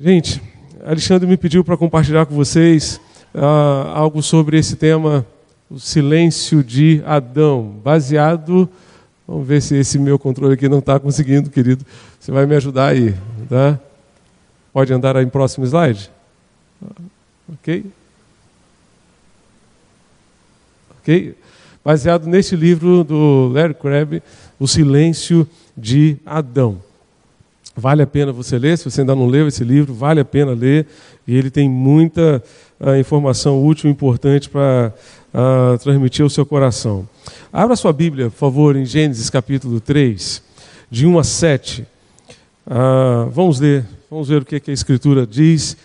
Gente, Alexandre me pediu para compartilhar com vocês uh, algo sobre esse tema, o silêncio de Adão, baseado. Vamos ver se esse meu controle aqui não está conseguindo, querido. Você vai me ajudar aí, tá? Pode andar aí em próximo slide? Ok? Ok? Baseado neste livro do Larry Crabb, O Silêncio de Adão. Vale a pena você ler, se você ainda não leu esse livro, vale a pena ler. E ele tem muita uh, informação útil e importante para uh, transmitir ao seu coração. Abra sua Bíblia, por favor, em Gênesis capítulo 3, de 1 a 7. Uh, ah, vamos ler, vamos ver o que, é que, a Escritura diz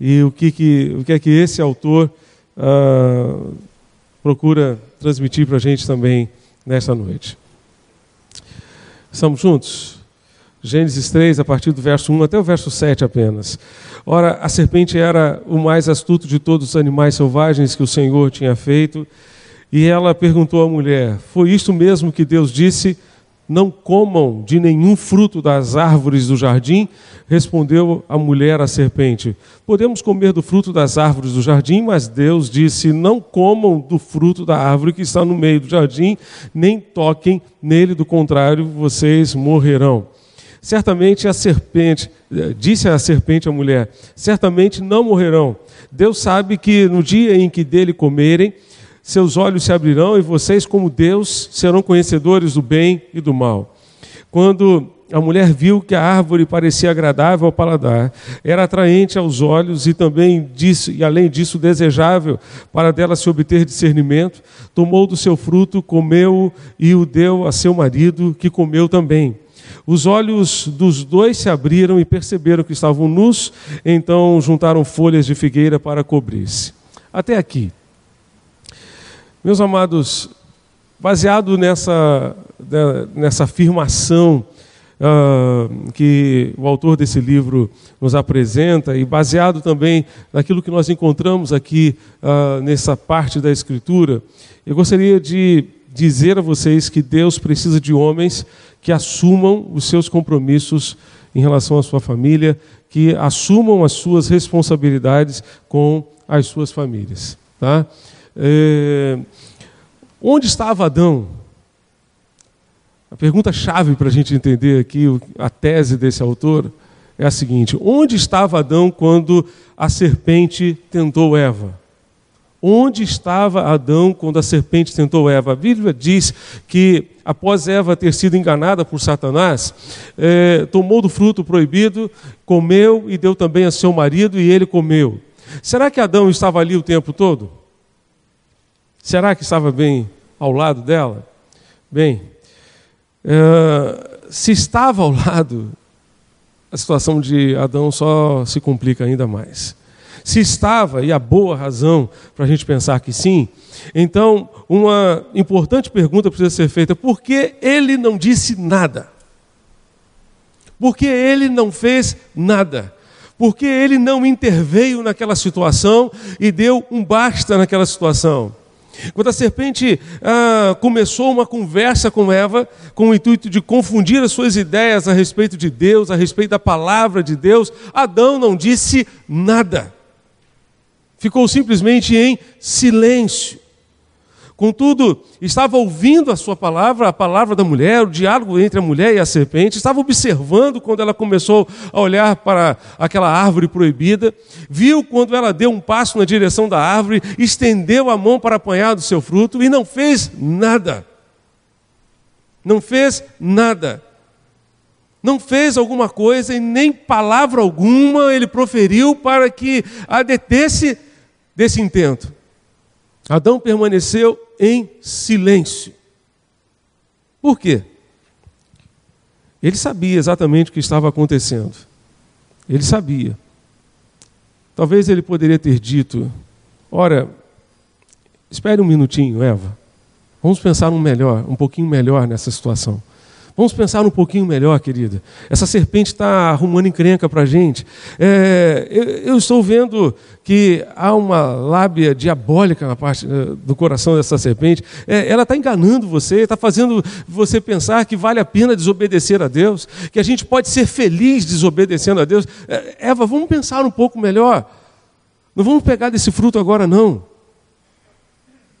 e o que, que, o que é que esse autor procura transmitir para a gente também nesta noite. Estamos juntos? Gênesis 3, a partir do verso 1 até o verso 7 apenas. Ora, a serpente era o mais astuto de todos os animais selvagens que o Senhor tinha feito, e ela perguntou à mulher: Foi isto mesmo que Deus disse? Não comam de nenhum fruto das árvores do jardim? Respondeu a mulher à serpente: Podemos comer do fruto das árvores do jardim, mas Deus disse: Não comam do fruto da árvore que está no meio do jardim, nem toquem nele, do contrário, vocês morrerão. Certamente a serpente, eh, disse a serpente à mulher: certamente não morrerão. Deus sabe que no dia em que dele comerem, seus olhos se abrirão e vocês, como Deus, serão conhecedores do bem e do mal. Quando a mulher viu que a árvore parecia agradável ao paladar, era atraente aos olhos e também disso, e além disso desejável para dela se obter discernimento, tomou do seu fruto, comeu e o deu a seu marido, que comeu também. Os olhos dos dois se abriram e perceberam que estavam nus, então juntaram folhas de figueira para cobrir-se. Até aqui. Meus amados, baseado nessa, né, nessa afirmação uh, que o autor desse livro nos apresenta, e baseado também naquilo que nós encontramos aqui uh, nessa parte da Escritura, eu gostaria de dizer a vocês que Deus precisa de homens que assumam os seus compromissos em relação à sua família, que assumam as suas responsabilidades com as suas famílias. Tá? É... Onde estava Adão? A pergunta chave para a gente entender aqui a tese desse autor é a seguinte: onde estava Adão quando a serpente tentou Eva? Onde estava Adão quando a serpente tentou Eva? A Bíblia diz que, após Eva ter sido enganada por Satanás, é, tomou do fruto proibido, comeu e deu também a seu marido, e ele comeu. Será que Adão estava ali o tempo todo? Será que estava bem ao lado dela? Bem, é, se estava ao lado, a situação de Adão só se complica ainda mais. Se estava, e há boa razão para a gente pensar que sim, então uma importante pergunta precisa ser feita: por que ele não disse nada? Por que ele não fez nada? Porque ele não interveio naquela situação e deu um basta naquela situação. Quando a serpente ah, começou uma conversa com Eva, com o intuito de confundir as suas ideias a respeito de Deus, a respeito da palavra de Deus, Adão não disse nada ficou simplesmente em silêncio. Contudo, estava ouvindo a sua palavra, a palavra da mulher, o diálogo entre a mulher e a serpente, estava observando quando ela começou a olhar para aquela árvore proibida, viu quando ela deu um passo na direção da árvore, estendeu a mão para apanhar do seu fruto e não fez nada. Não fez nada. Não fez alguma coisa e nem palavra alguma ele proferiu para que a detesse desse intento. Adão permaneceu em silêncio. Por quê? Ele sabia exatamente o que estava acontecendo. Ele sabia. Talvez ele poderia ter dito: Ora, espere um minutinho, Eva. Vamos pensar um melhor, um pouquinho melhor nessa situação. Vamos pensar um pouquinho melhor, querida. Essa serpente está arrumando encrenca para a gente. É, eu, eu, estou vendo que há uma lábia diabólica na parte eh, do coração dessa serpente. É, ela está enganando você, está fazendo você pensar que vale a pena desobedecer a Deus, que a gente pode ser feliz desobedecendo a Deus. É, Eva, vamos pensar um pouco melhor. Não vamos pegar desse fruto agora, não.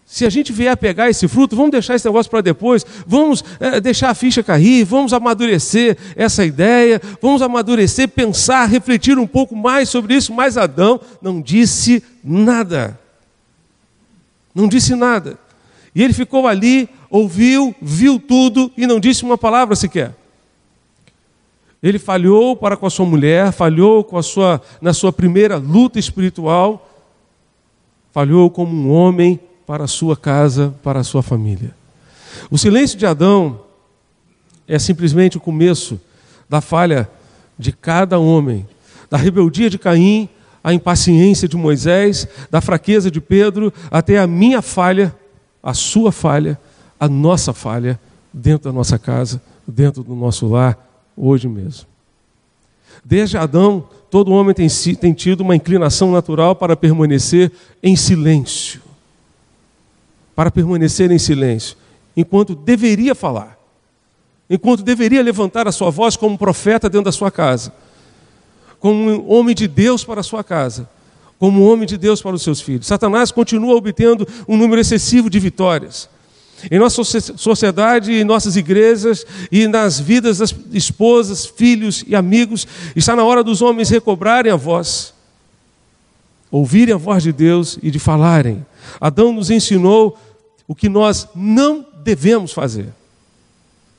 Se a gente vier a pegar esse fruto, vamos deixar esse negócio para depois, vamos é, deixar a ficha cair, vamos amadurecer essa ideia, vamos amadurecer, pensar, refletir um pouco mais sobre isso. Mas Adão não disse nada. Não disse nada. E ele ficou ali, ouviu, viu tudo e não disse uma palavra sequer. Ele falhou para com a sua mulher, falhou com a sua, na sua primeira luta espiritual, falhou como um homem para a sua casa, para a sua família. O silêncio de Adão é simplesmente o começo da falha de cada homem, da rebeldia de Caim, a impaciência de Moisés, da fraqueza de Pedro, até a minha falha, a sua falha, a nossa falha dentro da nossa casa, dentro do nosso lar, hoje mesmo. Desde Adão, todo homem tem, tem tido uma inclinação natural para permanecer em silêncio para permanecer em silêncio, enquanto deveria falar, enquanto deveria levantar a sua voz como profeta dentro da sua casa, como um homem de Deus para a sua casa, como um homem de Deus para os seus filhos. Satanás continua obtendo um número excessivo de vitórias. Em nossa sociedade, em nossas igrejas e nas vidas das esposas, filhos e amigos, está na hora dos homens recobrarem a voz, ouvirem a voz de Deus e de falarem. Adão nos ensinou o que nós não devemos fazer.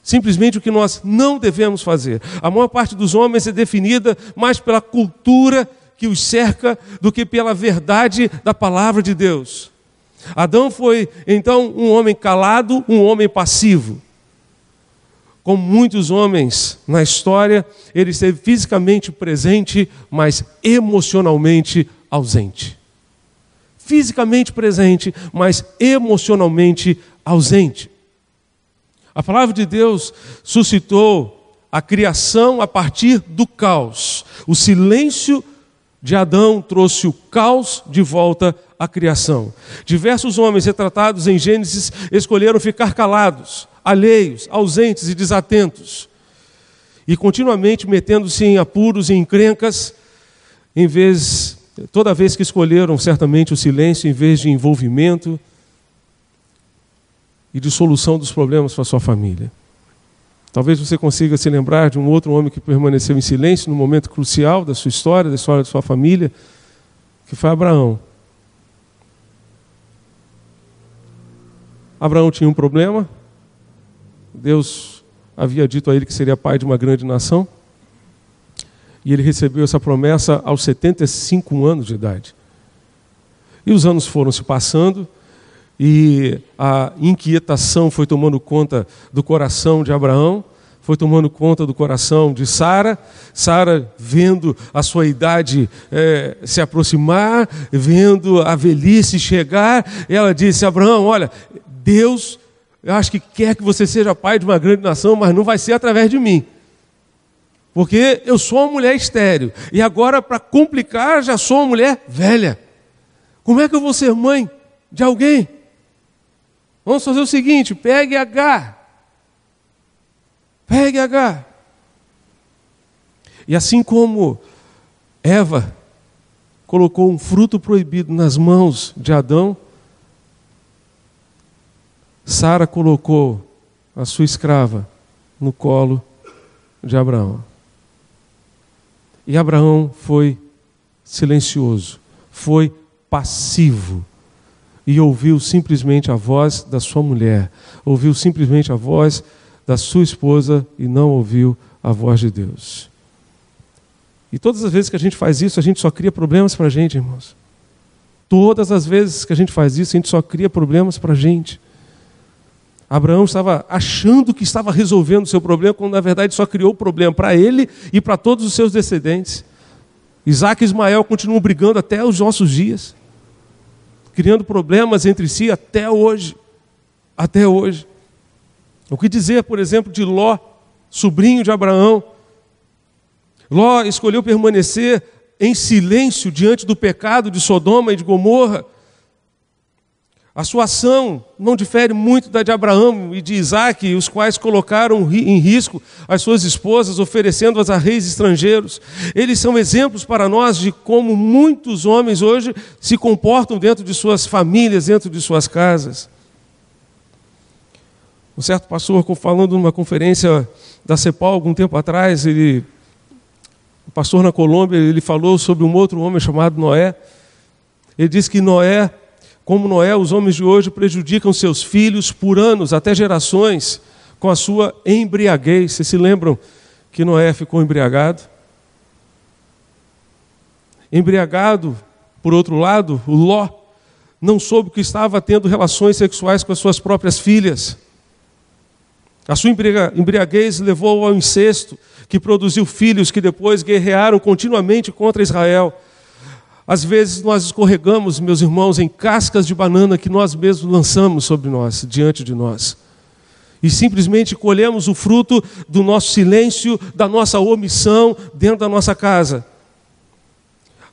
Simplesmente o que nós não devemos fazer. A maior parte dos homens é definida mais pela cultura que os cerca do que pela verdade da palavra de Deus. Adão foi então um homem calado, um homem passivo. Como muitos homens na história, ele esteve fisicamente presente, mas emocionalmente ausente fisicamente presente, mas emocionalmente ausente. A palavra de Deus suscitou a criação a partir do caos. O silêncio de Adão trouxe o caos de volta à criação. Diversos homens retratados em Gênesis escolheram ficar calados, alheios, ausentes e desatentos, e continuamente metendo-se em apuros e encrencas, em vez Toda vez que escolheram certamente o silêncio em vez de envolvimento e de solução dos problemas para sua família. Talvez você consiga se lembrar de um outro homem que permaneceu em silêncio no momento crucial da sua história, da história da sua família, que foi Abraão. Abraão tinha um problema. Deus havia dito a ele que seria pai de uma grande nação e ele recebeu essa promessa aos 75 anos de idade. E os anos foram se passando e a inquietação foi tomando conta do coração de Abraão, foi tomando conta do coração de Sara. Sara, vendo a sua idade é, se aproximar, vendo a velhice chegar, ela disse: Abraão, olha, Deus, eu acho que quer que você seja pai de uma grande nação, mas não vai ser através de mim. Porque eu sou uma mulher estéreo. E agora, para complicar, já sou uma mulher velha. Como é que eu vou ser mãe de alguém? Vamos fazer o seguinte: pegue H. Pegue H. E assim como Eva colocou um fruto proibido nas mãos de Adão, Sara colocou a sua escrava no colo de Abraão. E Abraão foi silencioso, foi passivo e ouviu simplesmente a voz da sua mulher, ouviu simplesmente a voz da sua esposa e não ouviu a voz de Deus. E todas as vezes que a gente faz isso, a gente só cria problemas para a gente, irmãos. Todas as vezes que a gente faz isso, a gente só cria problemas para a gente. Abraão estava achando que estava resolvendo o seu problema, quando na verdade só criou o problema para ele e para todos os seus descendentes. Isaac e Ismael continuam brigando até os nossos dias, criando problemas entre si até hoje. Até hoje. O que dizer, por exemplo, de Ló? sobrinho de Abraão. Ló escolheu permanecer em silêncio diante do pecado de Sodoma e de Gomorra. A sua ação não difere muito da de Abraão e de Isaac, os quais colocaram em risco as suas esposas, oferecendo-as a reis estrangeiros. Eles são exemplos para nós de como muitos homens hoje se comportam dentro de suas famílias, dentro de suas casas. Um certo pastor, falando numa conferência da CEPAL algum tempo atrás, ele, o pastor na Colômbia, ele falou sobre um outro homem chamado Noé. Ele disse que Noé como Noé, os homens de hoje prejudicam seus filhos por anos, até gerações, com a sua embriaguez. Vocês se lembram que Noé ficou embriagado? Embriagado, por outro lado, o Ló não soube que estava tendo relações sexuais com as suas próprias filhas. A sua embriaguez levou ao incesto, que produziu filhos que depois guerrearam continuamente contra Israel. Às vezes nós escorregamos, meus irmãos, em cascas de banana que nós mesmos lançamos sobre nós, diante de nós. E simplesmente colhemos o fruto do nosso silêncio, da nossa omissão dentro da nossa casa.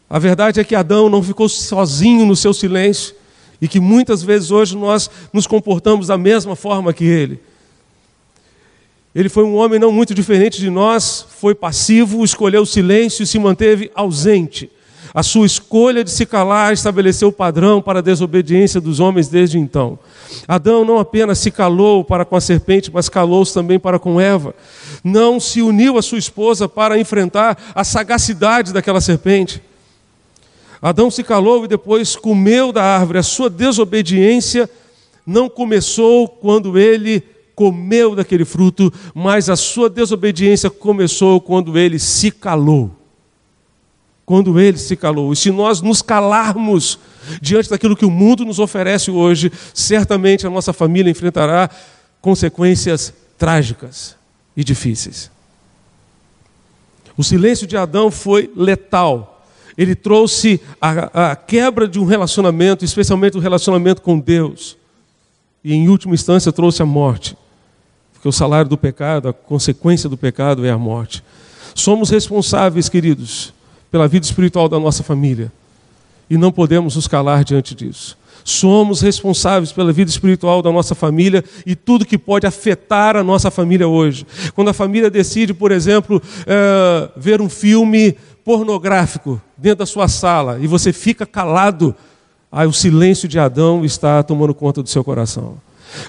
A verdade é que Adão não ficou sozinho no seu silêncio e que muitas vezes hoje nós nos comportamos da mesma forma que ele. Ele foi um homem não muito diferente de nós, foi passivo, escolheu o silêncio e se manteve ausente. A sua escolha de se calar estabeleceu o padrão para a desobediência dos homens desde então. Adão não apenas se calou para com a serpente, mas calou-se também para com Eva. Não se uniu à sua esposa para enfrentar a sagacidade daquela serpente. Adão se calou e depois comeu da árvore. A sua desobediência não começou quando ele comeu daquele fruto, mas a sua desobediência começou quando ele se calou quando ele se calou. E se nós nos calarmos diante daquilo que o mundo nos oferece hoje, certamente a nossa família enfrentará consequências trágicas e difíceis. O silêncio de Adão foi letal. Ele trouxe a, a quebra de um relacionamento, especialmente o um relacionamento com Deus. E, em última instância, trouxe a morte. Porque o salário do pecado, a consequência do pecado é a morte. Somos responsáveis, queridos, pela vida espiritual da nossa família. E não podemos nos calar diante disso. Somos responsáveis pela vida espiritual da nossa família e tudo que pode afetar a nossa família hoje. Quando a família decide, por exemplo, é, ver um filme pornográfico dentro da sua sala e você fica calado, aí o silêncio de Adão está tomando conta do seu coração.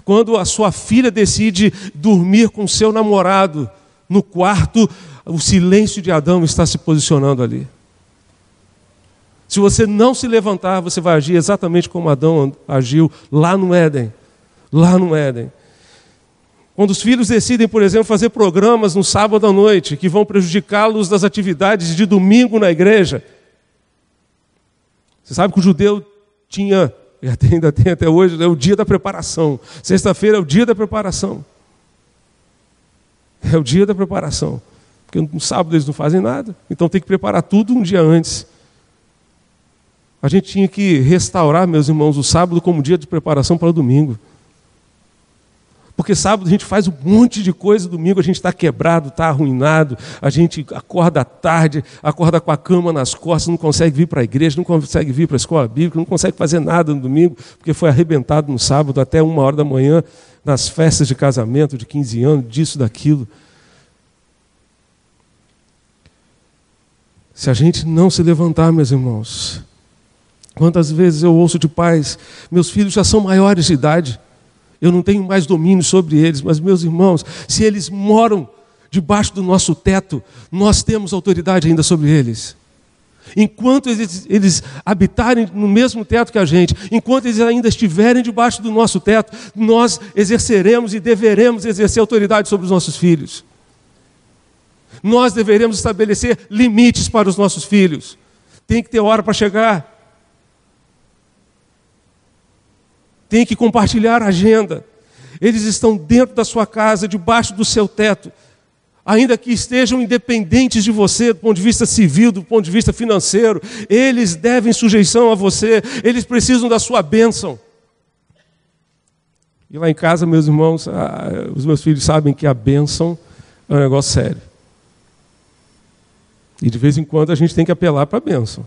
Quando a sua filha decide dormir com seu namorado no quarto, o silêncio de Adão está se posicionando ali. Se você não se levantar, você vai agir exatamente como Adão agiu lá no Éden. Lá no Éden. Quando os filhos decidem, por exemplo, fazer programas no sábado à noite que vão prejudicá-los das atividades de domingo na igreja. Você sabe que o judeu tinha, e ainda tem até hoje, é o dia da preparação. Sexta-feira é o dia da preparação. É o dia da preparação. Porque no sábado eles não fazem nada, então tem que preparar tudo um dia antes. A gente tinha que restaurar, meus irmãos, o sábado como dia de preparação para o domingo. Porque sábado a gente faz um monte de coisa, domingo a gente está quebrado, está arruinado, a gente acorda tarde, acorda com a cama nas costas, não consegue vir para a igreja, não consegue vir para a escola bíblica, não consegue fazer nada no domingo, porque foi arrebentado no sábado até uma hora da manhã, nas festas de casamento de 15 anos, disso, daquilo. Se a gente não se levantar, meus irmãos, Quantas vezes eu ouço de pais, meus filhos já são maiores de idade, eu não tenho mais domínio sobre eles, mas meus irmãos, se eles moram debaixo do nosso teto, nós temos autoridade ainda sobre eles. Enquanto eles, eles, habitarem no mesmo teto que a gente, enquanto eles ainda estiverem debaixo do nosso teto, nós exerceremos e deveremos exercer autoridade sobre os nossos filhos. Nós deveremos estabelecer limites para os nossos filhos. Tem que ter hora para chegar, tem que compartilhar a agenda. Eles estão dentro da sua casa, debaixo do seu teto, ainda que estejam independentes de você do ponto de vista civil, do ponto de vista financeiro, eles devem sujeição a você, eles precisam da sua bênção. E lá em casa, meus irmãos, os meus filhos sabem que a bênção é um negócio sério. E de vez em quando a gente tem que apelar para a bênção.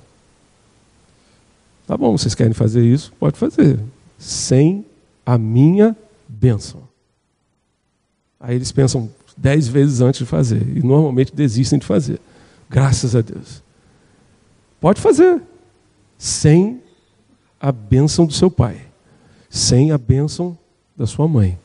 Tá bom, vocês querem fazer isso? Pode fazer. Sem a minha bênção. Aí eles pensam dez vezes antes de fazer. E normalmente desistem de fazer. Graças a Deus. Pode fazer. Sem a bênção do seu pai. Sem a bênção da sua mãe.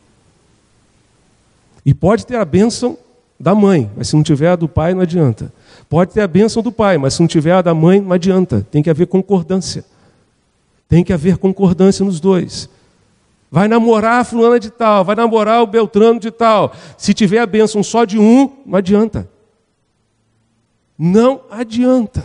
E pode ter a bênção da mãe, mas se não tiver a do pai, não adianta. Pode ter a bênção do pai, mas se não tiver a da mãe, não adianta. Tem que haver concordância. Tem que haver concordância nos dois. Vai namorar a fulana de tal, vai namorar o Beltrano de tal. Se tiver a bênção só de um, não adianta. Não adianta.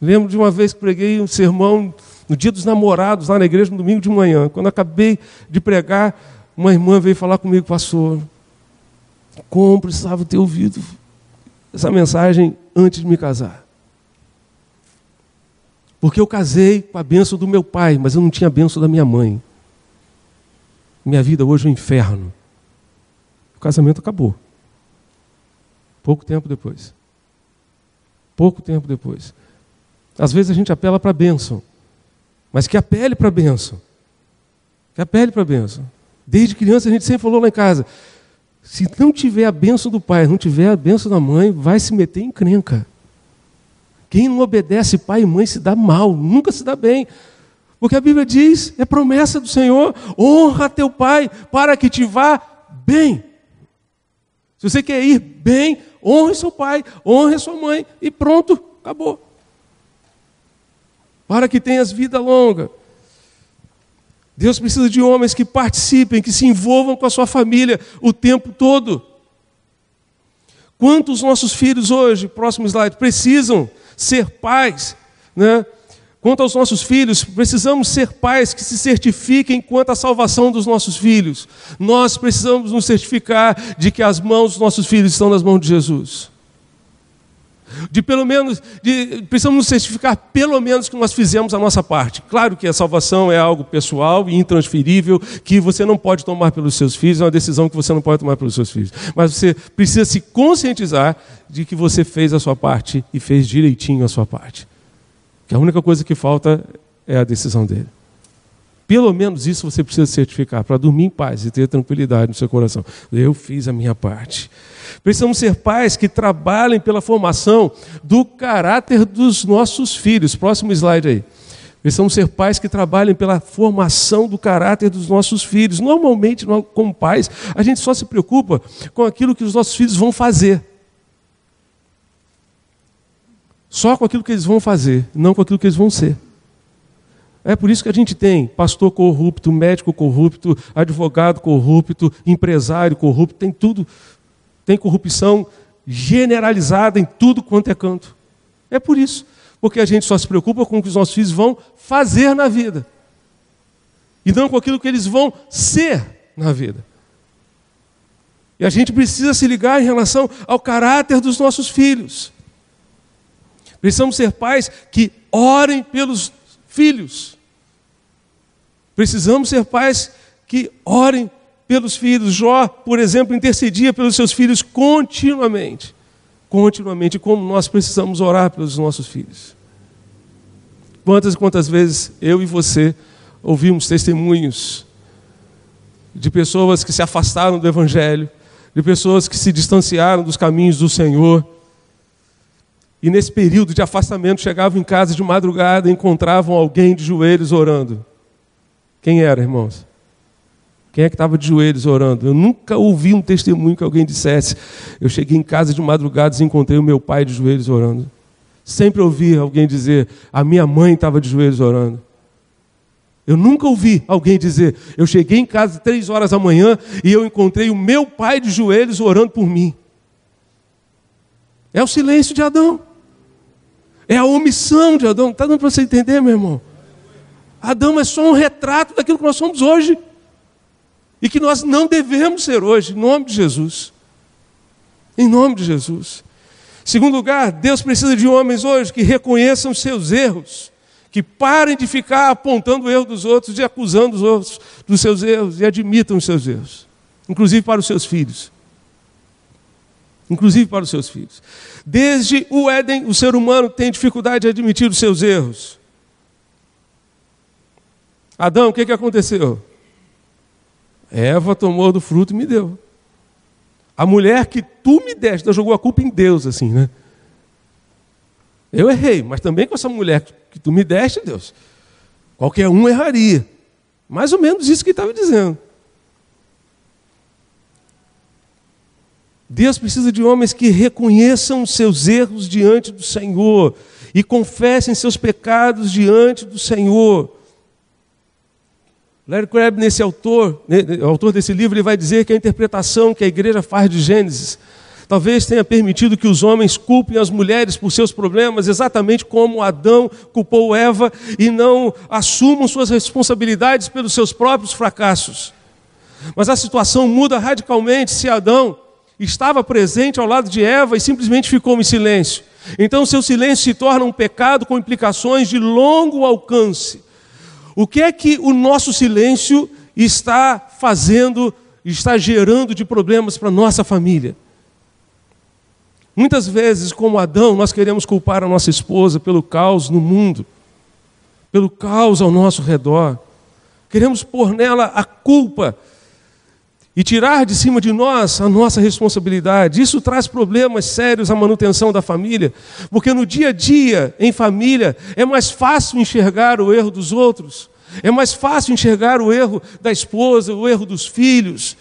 Lembro de uma vez que preguei um sermão no dia dos namorados, lá na igreja, no domingo de manhã. Quando acabei de pregar, uma irmã veio falar comigo, pastor, como precisava ter ouvido essa mensagem antes de me casar. Porque eu casei com a benção do meu pai, mas eu não tinha a benção da minha mãe. Minha vida hoje é um inferno. O casamento acabou. Pouco tempo depois. Pouco tempo depois. Às vezes a gente apela para a bênção, mas que apele para a bênção. Que apele para a bênção. Desde criança a gente sempre falou lá em casa: se não tiver a benção do pai, não tiver a benção da mãe, vai se meter em crenca. Quem não obedece pai e mãe se dá mal, nunca se dá bem. Porque a Bíblia diz, é promessa do Senhor: honra teu pai para que te vá bem. Se você quer ir bem, honre seu pai, honre sua mãe e pronto, acabou. Para que tenhas vida longa. Deus precisa de homens que participem, que se envolvam com a sua família o tempo todo. Quantos nossos filhos hoje, próximo slide, precisam ser pais, né? Quanto aos nossos filhos, precisamos ser pais que se certifiquem quanto à salvação dos nossos filhos. Nós precisamos nos certificar de que as mãos dos nossos filhos estão nas mãos de Jesus de pelo menos, de, precisamos nos certificar pelo menos que nós fizemos a nossa parte. Claro que a salvação é algo pessoal e intransferível, que você não pode tomar pelos seus filhos, é uma decisão que você não pode tomar pelos seus filhos. Mas você precisa se conscientizar de que você fez a sua parte e fez direitinho a sua parte. Que a única coisa que falta é a decisão dele. Pelo menos isso você precisa certificar, para dormir em paz e ter tranquilidade no seu coração. Eu fiz a minha parte. Precisamos ser pais que trabalhem pela formação do caráter dos nossos filhos. Próximo slide aí. Precisamos ser pais que trabalhem pela formação do caráter dos nossos filhos. Normalmente, como pais, a gente só se preocupa com aquilo que os nossos filhos vão fazer. Só com aquilo que eles vão fazer, não com aquilo que eles vão ser. É por isso que a gente tem pastor corrupto, médico corrupto, advogado corrupto, empresário corrupto, tem tudo tem corrupção generalizada em tudo quanto é canto. É por isso. Porque a gente só se preocupa com o que os nossos filhos vão fazer na vida. E não com aquilo que eles vão ser na vida. E a gente precisa se ligar em relação ao caráter dos nossos filhos. Precisamos ser pais que orem pelos filhos. Precisamos ser pais que orem pelos filhos. Jó, por exemplo, intercedia pelos seus filhos continuamente. Continuamente, como nós precisamos orar pelos nossos filhos. Quantas e quantas vezes eu e você ouvimos testemunhos de pessoas que se afastaram do Evangelho, de pessoas que se distanciaram dos caminhos do Senhor. E nesse período de afastamento chegavam em casa de madrugada e encontravam alguém de joelhos orando. Quem era, irmãos? Quem é que estava de joelhos orando? Eu nunca ouvi um testemunho que alguém dissesse. Eu cheguei em casa de madrugada e encontrei o meu pai de joelhos orando. Sempre ouvi alguém dizer: a minha mãe estava de joelhos orando. Eu nunca ouvi alguém dizer: eu cheguei em casa três horas da manhã e eu encontrei o meu pai de joelhos orando por mim. É o silêncio de Adão. É a omissão de Adão. Está dando para você entender, meu irmão? Adão é só um retrato daquilo que nós somos hoje e que nós não devemos ser hoje, em nome de Jesus. Em nome de Jesus. Segundo lugar, Deus precisa de homens hoje que reconheçam seus erros, que parem de ficar apontando o erro dos outros e acusando os outros dos seus erros e admitam os seus erros, inclusive para os seus filhos. inclusive para os seus filhos. Desde o Éden, o ser humano tem dificuldade de admitir os seus erros. Adão, o que, que aconteceu? Eva tomou do fruto e me deu. A mulher que tu me deste, jogou a culpa em Deus, assim, né? Eu errei, mas também com essa mulher que tu me deste, Deus. Qualquer um erraria. Mais ou menos isso que ele estava dizendo. Deus precisa de homens que reconheçam seus erros diante do Senhor e confessem seus pecados diante do Senhor. Larry Crabb, nesse autor, autor desse livro, ele vai dizer que a interpretação que a igreja faz de Gênesis talvez tenha permitido que os homens culpem as mulheres por seus problemas, exatamente como Adão culpou Eva, e não assumam suas responsabilidades pelos seus próprios fracassos. Mas a situação muda radicalmente se Adão estava presente ao lado de Eva e simplesmente ficou em silêncio. Então, seu silêncio se torna um pecado com implicações de longo alcance. O que é que o nosso silêncio está fazendo, está gerando de problemas para nossa família? Muitas vezes, como Adão, nós queremos culpar a nossa esposa pelo caos no mundo, pelo caos ao nosso redor. Queremos pôr nela a culpa e tirar de cima de nós a nossa responsabilidade. Isso traz problemas sérios à manutenção da família, porque no dia a dia, em família, é mais fácil enxergar o erro dos outros, é mais fácil enxergar o erro da esposa, o erro dos filhos.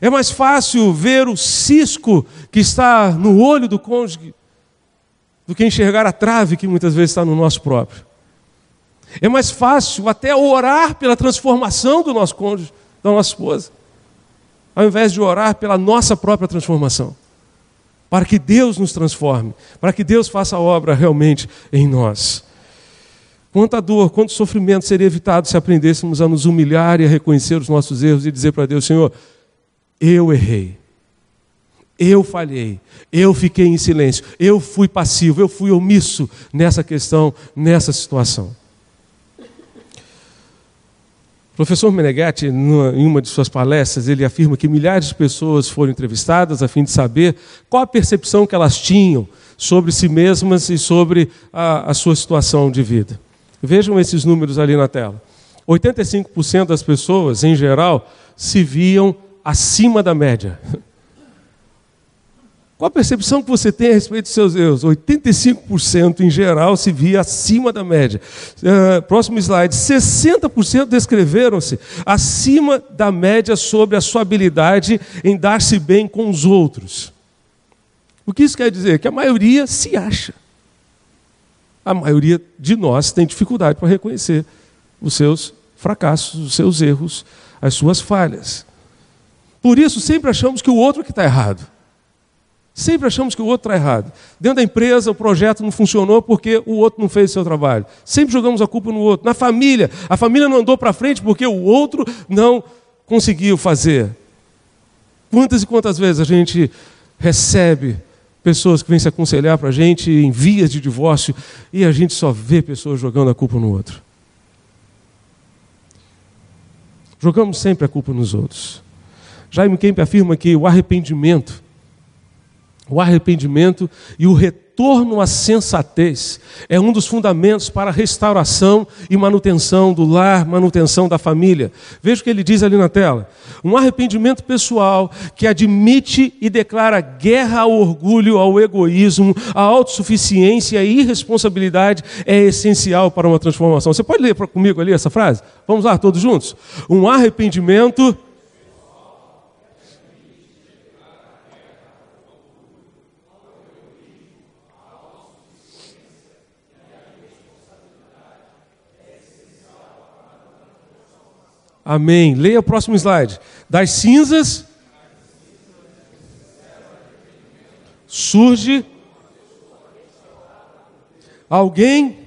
É mais fácil ver o cisco que está no olho do cônjuge do que enxergar a trave que muitas vezes está no nosso próprio. É mais fácil até orar pela transformação do nosso cônjuge, da nossa esposa ao invés de orar pela nossa própria transformação. Para que Deus nos transforme, para que Deus faça a obra realmente em nós. Quanta dor, quanto sofrimento seria evitado se aprendêssemos a nos humilhar e a reconhecer os nossos erros e dizer para Deus: Senhor, eu errei, eu falhei, eu fiquei em silêncio, eu fui passivo, eu fui omisso nessa questão, nessa situação. Professor Meneghetti, em uma de suas palestras, ele afirma que milhares de pessoas foram entrevistadas a fim de saber qual a percepção que elas tinham sobre si mesmas e sobre a, a sua situação de vida. Vejam esses números ali na tela. 85% das pessoas, em geral, se viam acima da média. Qual a percepção que você tem a respeito dos seus erros? 85% em geral se via acima da média. Uh, próximo slide. 60% descreveram-se acima da média sobre a sua habilidade em dar-se bem com os outros. O que isso quer dizer? Que a maioria se acha. A maioria de nós tem dificuldade para reconhecer os seus fracassos, os seus erros, as suas falhas. Por isso, sempre achamos que o outro que está errado. Sempre achamos que o outro está errado. Dentro da empresa, o projeto não funcionou porque o outro não fez o seu trabalho. Sempre jogamos a culpa no outro. Na família, a família não andou para frente porque o outro não conseguiu fazer. Quantas e quantas vezes a gente recebe pessoas que vêm se aconselhar para a gente em vias de divórcio e a gente só vê pessoas jogando a culpa no outro. Jogamos sempre a culpa nos outros. Jaime Kemp afirma que o arrependimento o arrependimento e o retorno à sensatez é um dos fundamentos para a restauração e manutenção do lar, manutenção da família. Veja o que ele diz ali na tela. Um arrependimento pessoal que admite e declara guerra ao orgulho, ao egoísmo, à autossuficiência e irresponsabilidade é essencial para uma transformação. Você pode ler comigo ali essa frase? Vamos lá, todos juntos? Um arrependimento Amém. Leia o próximo slide. Das cinzas surge alguém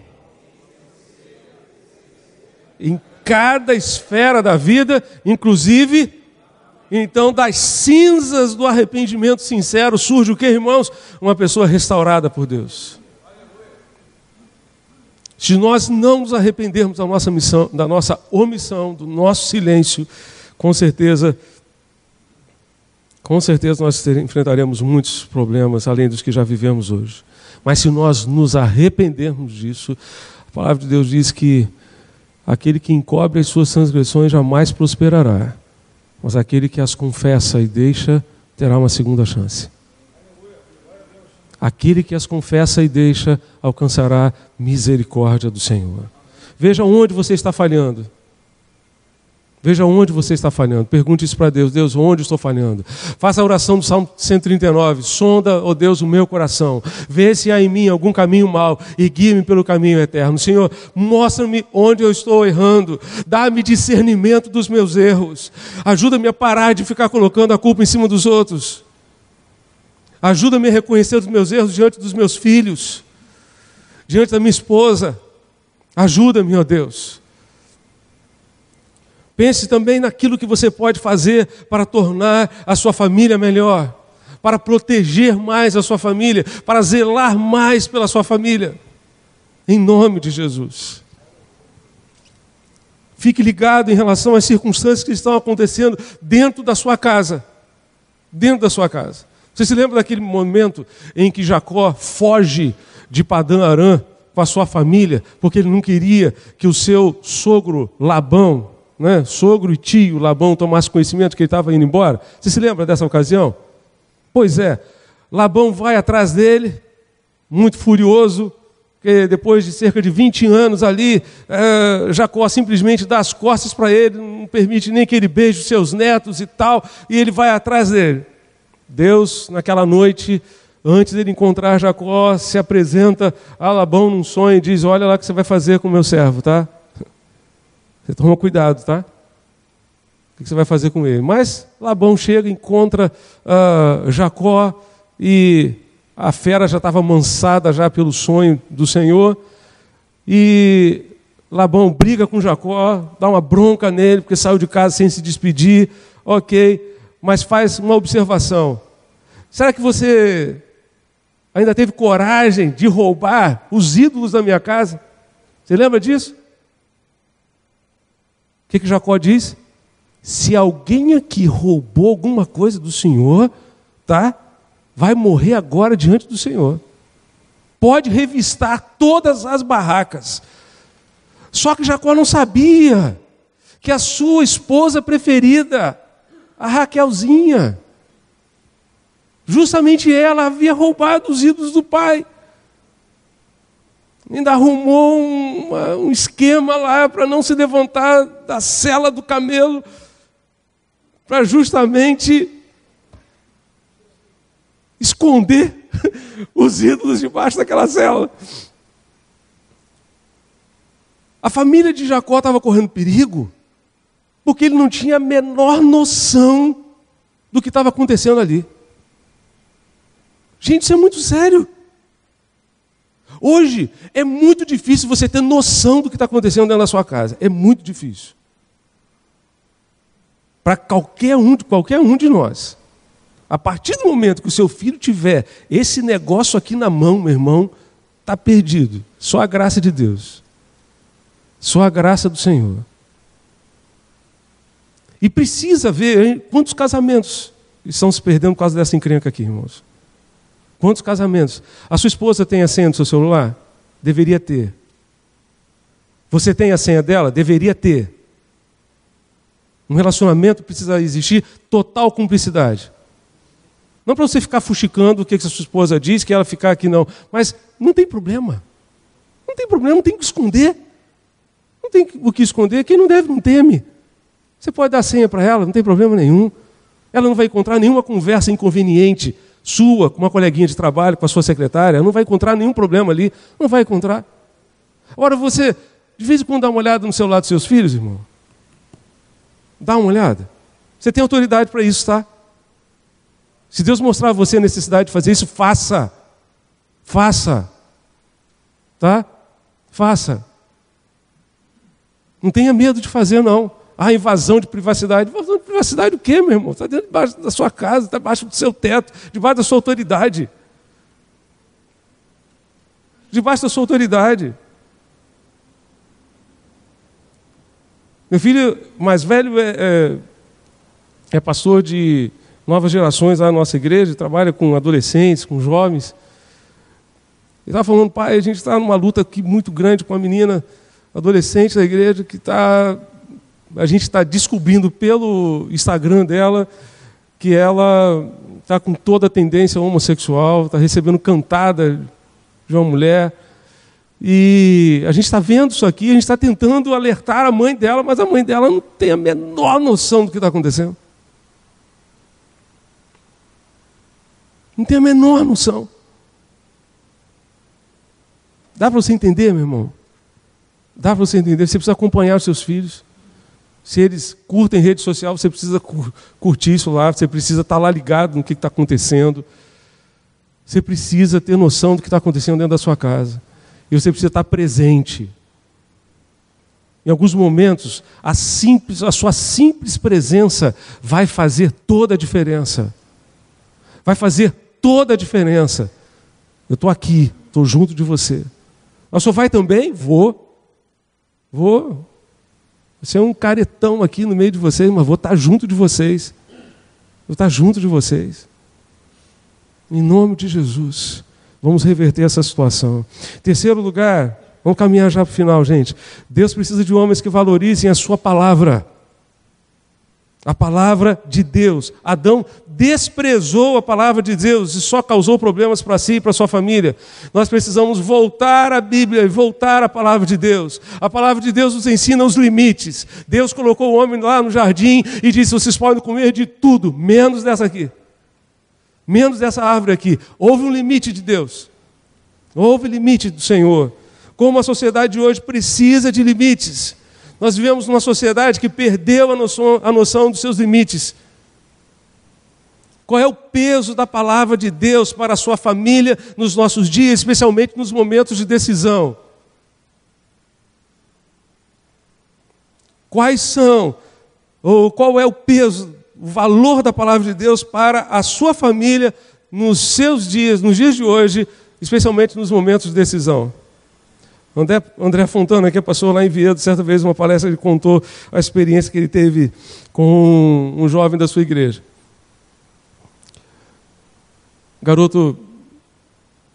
em cada esfera da vida, inclusive então, das cinzas do arrependimento sincero surge o que, irmãos? Uma pessoa restaurada por Deus. Se nós não nos arrependermos da nossa missão, da nossa omissão, do nosso silêncio, com certeza, com certeza nós enfrentaremos muitos problemas além dos que já vivemos hoje. Mas se nós nos arrependermos disso, a palavra de Deus diz que aquele que encobre as suas transgressões jamais prosperará, mas aquele que as confessa e deixa terá uma segunda chance. Aquele que as confessa e deixa alcançará misericórdia do Senhor. Veja onde você está falhando. Veja onde você está falhando. Pergunte isso para Deus. Deus, onde estou falhando? Faça a oração do Salmo 139. Sonda, ó oh Deus, o meu coração. Vê se há em mim algum caminho mau e guie-me pelo caminho eterno. Senhor, mostra-me onde eu estou errando. Dá-me discernimento dos meus erros. Ajuda-me a parar de ficar colocando a culpa em cima dos outros. Ajuda-me a reconhecer os meus erros diante dos meus filhos, diante da minha esposa. Ajuda-me, ó Deus. Pense também naquilo que você pode fazer para tornar a sua família melhor, para proteger mais a sua família, para zelar mais pela sua família. Em nome de Jesus. Fique ligado em relação às circunstâncias que estão acontecendo dentro da sua casa. Dentro da sua casa. Você se lembra daquele momento em que Jacó foge de Padã Arã com a sua família, porque ele não queria que o seu sogro Labão né, sogro e tio Labão tomasse conhecimento que ele estava indo embora. Você se lembra dessa ocasião? Pois é, Labão vai atrás dele, muito furioso, porque depois de cerca de 20 anos ali, é, Jacó simplesmente dá as costas para ele, não permite nem que ele beije os seus netos e tal, e ele vai atrás dele. Deus, naquela noite, antes dele encontrar Jacó, se apresenta a Labão num sonho e diz: Olha lá o que você vai fazer com o meu servo, tá? Você toma cuidado, tá? O que você vai fazer com ele? Mas Labão chega, encontra uh, Jacó e a fera já estava mansada já pelo sonho do Senhor. E Labão briga com Jacó, dá uma bronca nele, porque saiu de casa sem se despedir. Ok, mas faz uma observação. Será que você ainda teve coragem de roubar os ídolos da minha casa? Você lembra disso? O que, que Jacó diz? Se alguém aqui roubou alguma coisa do Senhor, tá? Vai morrer agora diante do Senhor. Pode revistar todas as barracas. Só que Jacó não sabia que a sua esposa preferida, a Raquelzinha, justamente ela havia roubado os ídolos do pai. Ainda arrumou um, um esquema lá para não se levantar da cela do camelo, para justamente esconder os ídolos debaixo daquela cela. A família de Jacó estava correndo perigo, porque ele não tinha a menor noção do que estava acontecendo ali. Gente, isso é muito sério. Hoje é muito difícil você ter noção do que está acontecendo dentro da sua casa. É muito difícil. Para qualquer um, qualquer um de nós. A partir do momento que o seu filho tiver esse negócio aqui na mão, meu irmão, está perdido. Só a graça de Deus. Só a graça do Senhor. E precisa ver hein, quantos casamentos estão se perdendo por causa dessa encrenca aqui, irmãos. Quantos casamentos? A sua esposa tem a senha do seu celular? Deveria ter. Você tem a senha dela? Deveria ter. Um relacionamento precisa existir total cumplicidade. Não para você ficar fuxicando o que a sua esposa diz, que ela ficar aqui não. Mas não tem problema. Não tem problema, não tem o que esconder. Não tem o que esconder. Quem não deve, não teme. Você pode dar senha para ela, não tem problema nenhum. Ela não vai encontrar nenhuma conversa inconveniente sua, com uma coleguinha de trabalho, com a sua secretária, não vai encontrar nenhum problema ali, não vai encontrar. Agora você, de vez em quando, dá uma olhada no celular dos seus filhos, irmão. Dá uma olhada. Você tem autoridade para isso, tá? Se Deus mostrar a você a necessidade de fazer isso, faça. Faça. Tá? Faça. Não tenha medo de fazer, não. Ah, invasão de privacidade. Invasão de privacidade o quê, meu irmão? Está dentro da sua casa, está debaixo do seu teto, debaixo da sua autoridade. Debaixo da sua autoridade. Meu filho mais velho é, é, é pastor de novas gerações lá na nossa igreja, trabalha com adolescentes, com jovens. Ele estava falando, pai, a gente está numa luta aqui muito grande com a menina adolescente da igreja que está. A gente está descobrindo pelo Instagram dela que ela está com toda a tendência homossexual, está recebendo cantada de uma mulher. E a gente está vendo isso aqui, a gente está tentando alertar a mãe dela, mas a mãe dela não tem a menor noção do que está acontecendo. Não tem a menor noção. Dá para você entender, meu irmão? Dá para você entender? Você precisa acompanhar os seus filhos. Se eles curtem rede social, você precisa curtir isso lá, você precisa estar tá lá ligado no que está acontecendo. Você precisa ter noção do que está acontecendo dentro da sua casa. E você precisa estar presente. Em alguns momentos, a, simples, a sua simples presença vai fazer toda a diferença. Vai fazer toda a diferença. Eu estou aqui, estou junto de você. Mas só vai também? Vou. Vou. Você é um caretão aqui no meio de vocês, mas vou estar junto de vocês. Vou estar junto de vocês. Em nome de Jesus. Vamos reverter essa situação. Terceiro lugar, vamos caminhar já para o final, gente. Deus precisa de homens que valorizem a sua palavra. A palavra de Deus. Adão desprezou a palavra de Deus e só causou problemas para si e para sua família. Nós precisamos voltar à Bíblia e voltar à palavra de Deus. A palavra de Deus nos ensina os limites. Deus colocou o homem lá no jardim e disse: vocês podem comer de tudo, menos dessa aqui menos dessa árvore aqui. Houve um limite de Deus. Houve limite do Senhor. Como a sociedade hoje precisa de limites. Nós vivemos numa sociedade que perdeu a noção, a noção dos seus limites. Qual é o peso da palavra de Deus para a sua família nos nossos dias, especialmente nos momentos de decisão? Quais são, ou qual é o peso o valor da palavra de Deus para a sua família nos seus dias, nos dias de hoje, especialmente nos momentos de decisão. André, André Fontana, que passou lá em Viedo, certa vez, uma palestra, ele contou a experiência que ele teve com um jovem da sua igreja. O garoto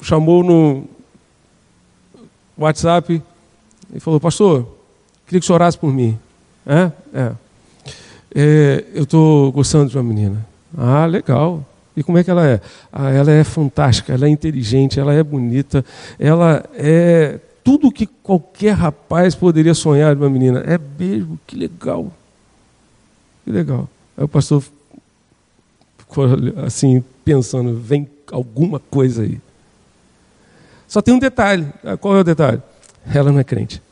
chamou no WhatsApp e falou: Pastor, queria que senhor orasse por mim. É? É. É, eu estou gostando de uma menina. Ah, legal. E como é que ela é? Ah, ela é fantástica, ela é inteligente, ela é bonita, ela é tudo que qualquer rapaz poderia sonhar de uma menina. É mesmo, que legal. Que legal. Aí o pastor ficou assim, pensando, vem alguma coisa aí. Só tem um detalhe. Ah, qual é o detalhe? Ela não é crente.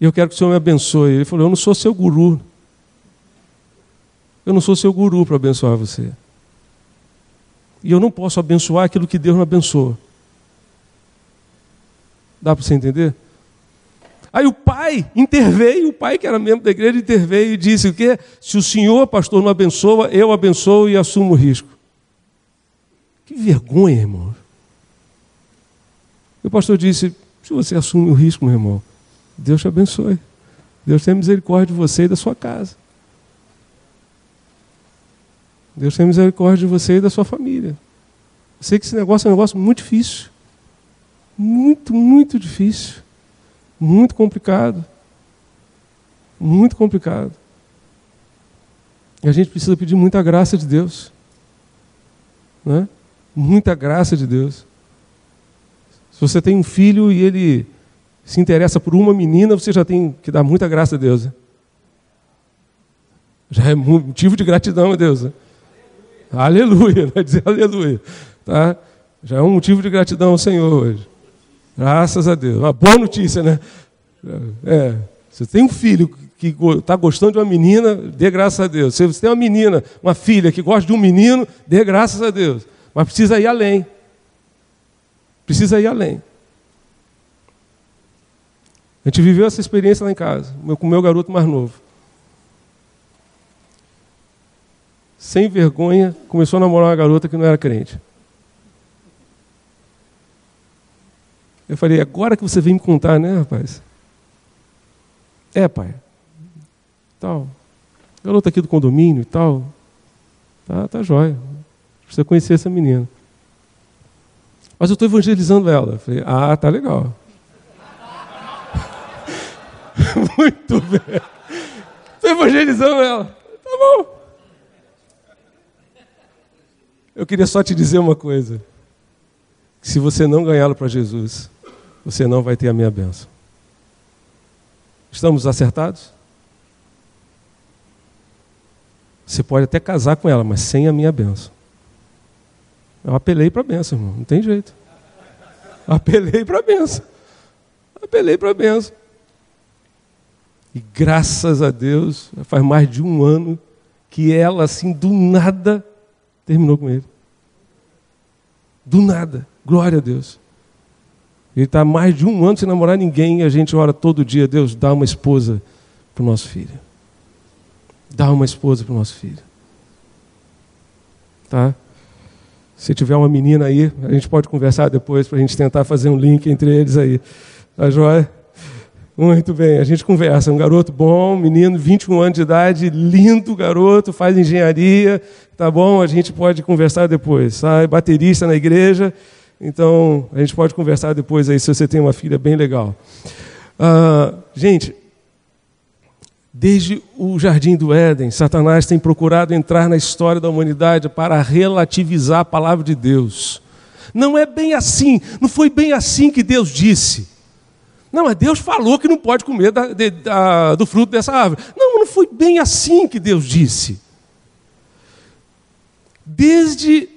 E eu quero que o Senhor me abençoe. Ele falou: Eu não sou seu guru. Eu não sou seu guru para abençoar você. E eu não posso abençoar aquilo que Deus não abençoa. Dá para você entender? Aí o pai interveio, o pai que era membro da igreja interveio e disse o quê? Se o senhor, pastor, não abençoa, eu abençoo e assumo o risco. Que vergonha, irmão. E o pastor disse: se você assume o risco, meu irmão, Deus te abençoe. Deus tem misericórdia de você e da sua casa. Deus tem misericórdia de você e da sua família. Eu sei que esse negócio é um negócio muito difícil. Muito, muito difícil. Muito complicado. Muito complicado. E a gente precisa pedir muita graça de Deus. Né? Muita graça de Deus. Se você tem um filho e ele se interessa por uma menina, você já tem que dar muita graça a Deus. Né? Já é motivo de gratidão a Deus. Né? Aleluia, vai dizer aleluia. Tá? Já é um motivo de gratidão ao Senhor hoje. Graças a Deus. Uma boa notícia, né? É, você tem um filho que está gostando de uma menina, dê graças a Deus. Se você tem uma menina, uma filha que gosta de um menino, dê graças a Deus. Mas precisa ir além. Precisa ir além. A gente viveu essa experiência lá em casa, com o meu garoto mais novo. sem vergonha, começou a namorar uma garota que não era crente. Eu falei, agora que você vem me contar, né, rapaz? É, pai. Tal. Garota aqui do condomínio e tal. Tá, tá jóia. Precisa conhecer essa menina. Mas eu estou evangelizando ela. Eu falei, ah, tá legal. Muito bem. Estou evangelizando ela. Tá bom. Eu queria só te dizer uma coisa. Se você não ganhá-lo para Jesus, você não vai ter a minha bênção. Estamos acertados? Você pode até casar com ela, mas sem a minha bênção. Eu apelei para a bênção, irmão. Não tem jeito. Apelei para a bênção. Apelei para a bênção. E graças a Deus, faz mais de um ano que ela, assim, do nada, terminou com ele. Do nada. Glória a Deus. Ele está mais de um ano sem namorar ninguém e a gente ora todo dia, Deus, dá uma esposa para o nosso filho. Dá uma esposa para o nosso filho. Tá? Se tiver uma menina aí, a gente pode conversar depois para a gente tentar fazer um link entre eles aí. Tá joia? Muito bem, a gente conversa. Um garoto bom, menino, 21 anos de idade, lindo garoto, faz engenharia, tá bom? A gente pode conversar depois. Sai baterista na igreja, então a gente pode conversar depois aí se você tem uma filha bem legal. Uh, gente, desde o jardim do Éden, Satanás tem procurado entrar na história da humanidade para relativizar a palavra de Deus. Não é bem assim, não foi bem assim que Deus disse. Não, mas Deus falou que não pode comer da, de, da, do fruto dessa árvore. Não, não foi bem assim que Deus disse. Desde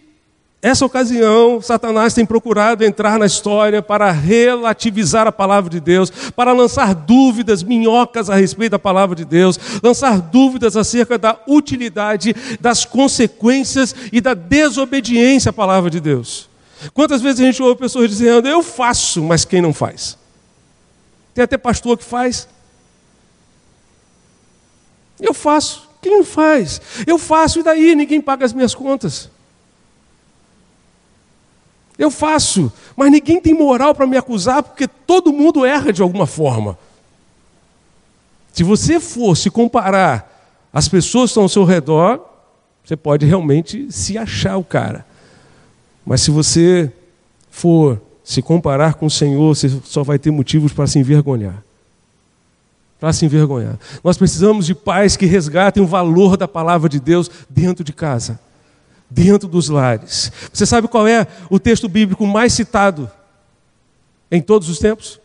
essa ocasião, Satanás tem procurado entrar na história para relativizar a palavra de Deus, para lançar dúvidas, minhocas a respeito da palavra de Deus, lançar dúvidas acerca da utilidade, das consequências e da desobediência à palavra de Deus. Quantas vezes a gente ouve pessoas dizendo, eu faço, mas quem não faz? Tem até pastor que faz. Eu faço. Quem não faz? Eu faço e daí ninguém paga as minhas contas. Eu faço, mas ninguém tem moral para me acusar porque todo mundo erra de alguma forma. Se você for se comparar as pessoas que estão ao seu redor, você pode realmente se achar o cara. Mas se você for se comparar com o Senhor, você só vai ter motivos para se envergonhar. Para se envergonhar. Nós precisamos de pais que resgatem o valor da palavra de Deus dentro de casa, dentro dos lares. Você sabe qual é o texto bíblico mais citado em todos os tempos?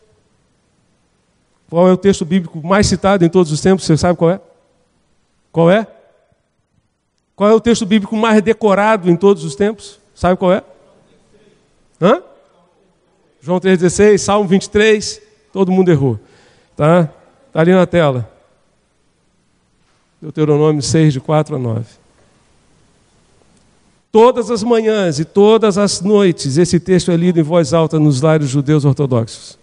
Qual é o texto bíblico mais citado em todos os tempos? Você sabe qual é? Qual é? Qual é o texto bíblico mais decorado em todos os tempos? Sabe qual é? Hã? João 3,16, Salmo 23, todo mundo errou. Tá? Está ali na tela. Deuteronômio 6, de 4 a 9. Todas as manhãs e todas as noites, esse texto é lido em voz alta nos lares judeus ortodoxos.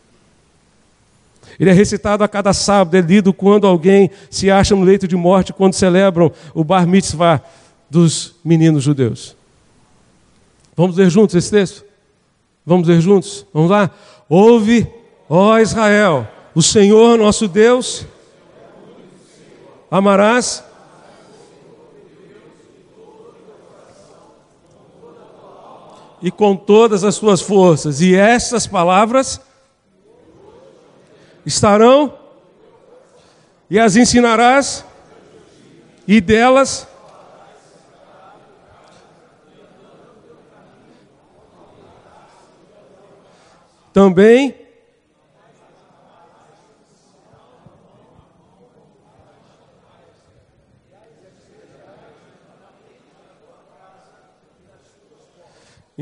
Ele é recitado a cada sábado, é lido quando alguém se acha no leito de morte, quando celebram o bar mitzvah dos meninos judeus. Vamos ler juntos esse texto? Vamos ler juntos? Vamos lá? Ouve, ó Israel, o Senhor nosso Deus, amarás. E com todas as tuas forças, e estas palavras estarão, e as ensinarás, e delas Também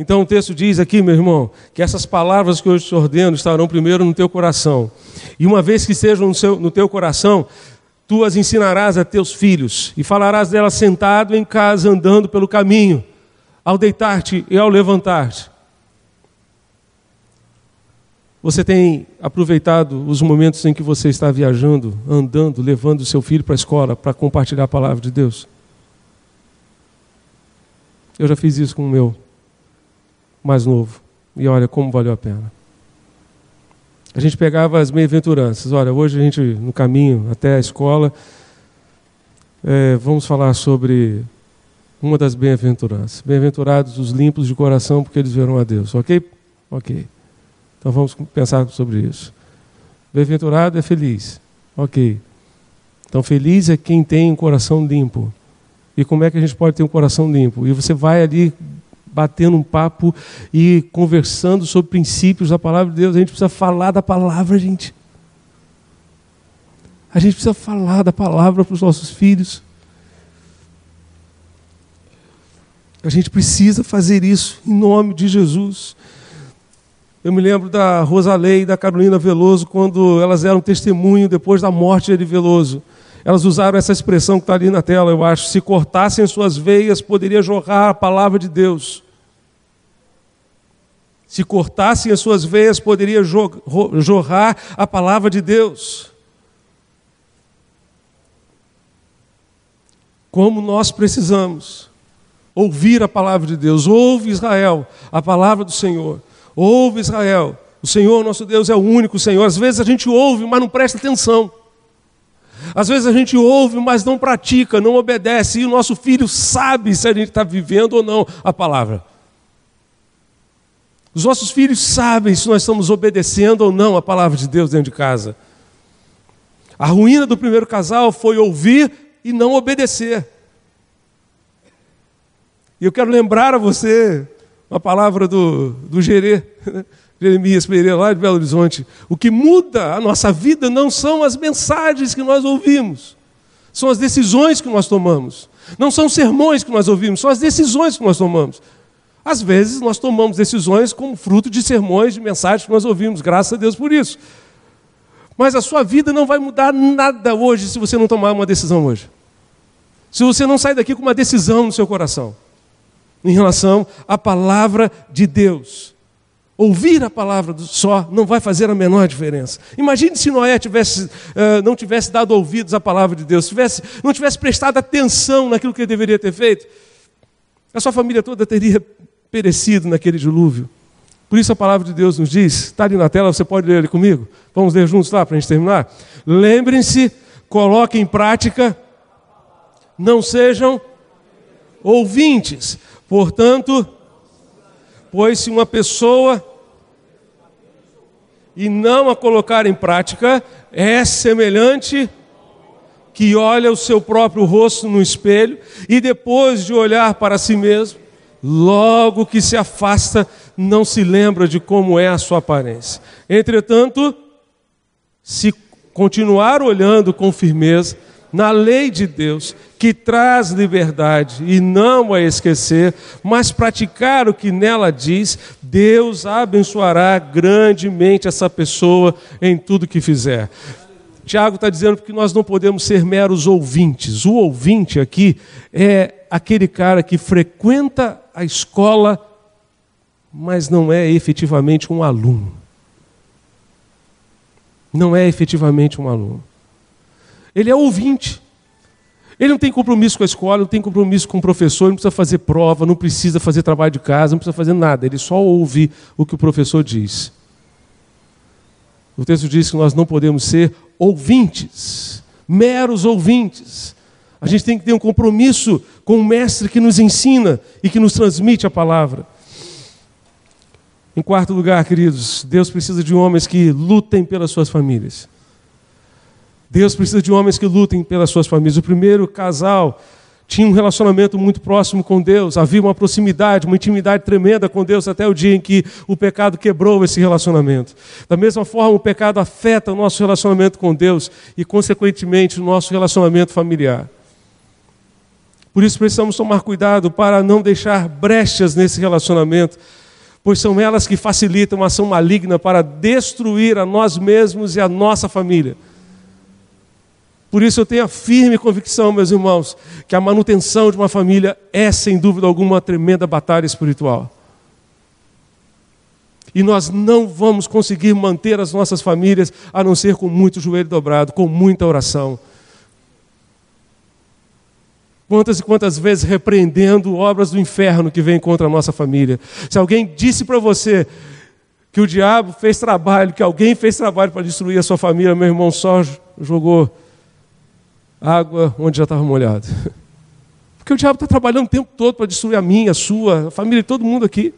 Então o texto diz aqui, meu irmão, que essas palavras que eu te ordeno estarão primeiro no teu coração. E uma vez que estejam no, seu, no teu coração, tu as ensinarás a teus filhos, e falarás delas sentado em casa, andando pelo caminho, ao deitar-te e ao levantar-te. Você tem aproveitado os momentos em que você está viajando, andando, levando o seu filho para a escola para compartilhar a palavra de Deus? Eu já fiz isso com o meu mais novo. E olha como valeu a pena. A gente pegava as meia-aventuranças. Olha, hoje a gente, no caminho até a escola, é, vamos falar sobre uma das bem-aventuranças. Bem-aventurados os limpos de coração, porque eles verão a Deus. Ok? Ok. Então vamos pensar sobre isso. Bem-aventurado é feliz. Ok. Então feliz é quem tem um coração limpo. E como é que a gente pode ter um coração limpo? E você vai ali batendo um papo e conversando sobre princípios da palavra de Deus. A gente precisa falar da palavra, gente. A gente precisa falar da palavra para os nossos filhos. A gente precisa fazer isso em nome de Jesus. Eu me lembro da Rosalei e da Carolina Veloso, quando elas eram testemunho depois da morte de Veloso. Elas usaram essa expressão que está ali na tela, eu acho. Se cortassem suas veias, poderia jorrar a palavra de Deus. Se cortassem as suas veias, poderia jorrar a palavra de Deus. Como nós precisamos ouvir a palavra de Deus. Ouve Israel, a palavra do Senhor. Ouve Israel, o Senhor nosso Deus é o único Senhor. Às vezes a gente ouve, mas não presta atenção. Às vezes a gente ouve, mas não pratica, não obedece, e o nosso filho sabe se a gente está vivendo ou não a palavra. Os nossos filhos sabem se nós estamos obedecendo ou não a palavra de Deus dentro de casa. A ruína do primeiro casal foi ouvir e não obedecer. E eu quero lembrar a você uma palavra do, do Gerê, né? Jeremias Pereira, lá de Belo Horizonte. O que muda a nossa vida não são as mensagens que nós ouvimos, são as decisões que nós tomamos. Não são sermões que nós ouvimos, são as decisões que nós tomamos. Às vezes nós tomamos decisões como fruto de sermões, de mensagens que nós ouvimos, graças a Deus por isso. Mas a sua vida não vai mudar nada hoje se você não tomar uma decisão hoje. Se você não sair daqui com uma decisão no seu coração em relação à palavra de Deus. Ouvir a palavra só não vai fazer a menor diferença. Imagine se Noé tivesse, uh, não tivesse dado ouvidos à palavra de Deus, tivesse, não tivesse prestado atenção naquilo que ele deveria ter feito. A sua família toda teria perecido naquele dilúvio. Por isso a palavra de Deus nos diz, está ali na tela, você pode ler ele comigo? Vamos ler juntos lá para a gente terminar? Lembrem-se, coloquem em prática, não sejam ouvintes, Portanto, pois se uma pessoa e não a colocar em prática é semelhante que olha o seu próprio rosto no espelho e depois de olhar para si mesmo, logo que se afasta, não se lembra de como é a sua aparência. Entretanto, se continuar olhando com firmeza, na lei de Deus, que traz liberdade e não a esquecer, mas praticar o que nela diz, Deus abençoará grandemente essa pessoa em tudo que fizer. Tiago está dizendo que nós não podemos ser meros ouvintes. O ouvinte aqui é aquele cara que frequenta a escola, mas não é efetivamente um aluno. Não é efetivamente um aluno. Ele é ouvinte. Ele não tem compromisso com a escola, não tem compromisso com o professor, não precisa fazer prova, não precisa fazer trabalho de casa, não precisa fazer nada. Ele só ouve o que o professor diz. O texto diz que nós não podemos ser ouvintes, meros ouvintes. A gente tem que ter um compromisso com o mestre que nos ensina e que nos transmite a palavra. Em quarto lugar, queridos, Deus precisa de homens que lutem pelas suas famílias. Deus precisa de homens que lutem pelas suas famílias. O primeiro casal tinha um relacionamento muito próximo com Deus, havia uma proximidade, uma intimidade tremenda com Deus até o dia em que o pecado quebrou esse relacionamento. Da mesma forma, o pecado afeta o nosso relacionamento com Deus e, consequentemente, o nosso relacionamento familiar. Por isso precisamos tomar cuidado para não deixar brechas nesse relacionamento, pois são elas que facilitam a ação maligna para destruir a nós mesmos e a nossa família. Por isso eu tenho a firme convicção, meus irmãos, que a manutenção de uma família é, sem dúvida alguma, uma tremenda batalha espiritual. E nós não vamos conseguir manter as nossas famílias a não ser com muito joelho dobrado, com muita oração. Quantas e quantas vezes repreendendo obras do inferno que vem contra a nossa família. Se alguém disse para você que o diabo fez trabalho, que alguém fez trabalho para destruir a sua família, meu irmão só jogou água onde já estava molhado. Porque o diabo está trabalhando o tempo todo para destruir a minha, a sua, a família de todo mundo aqui.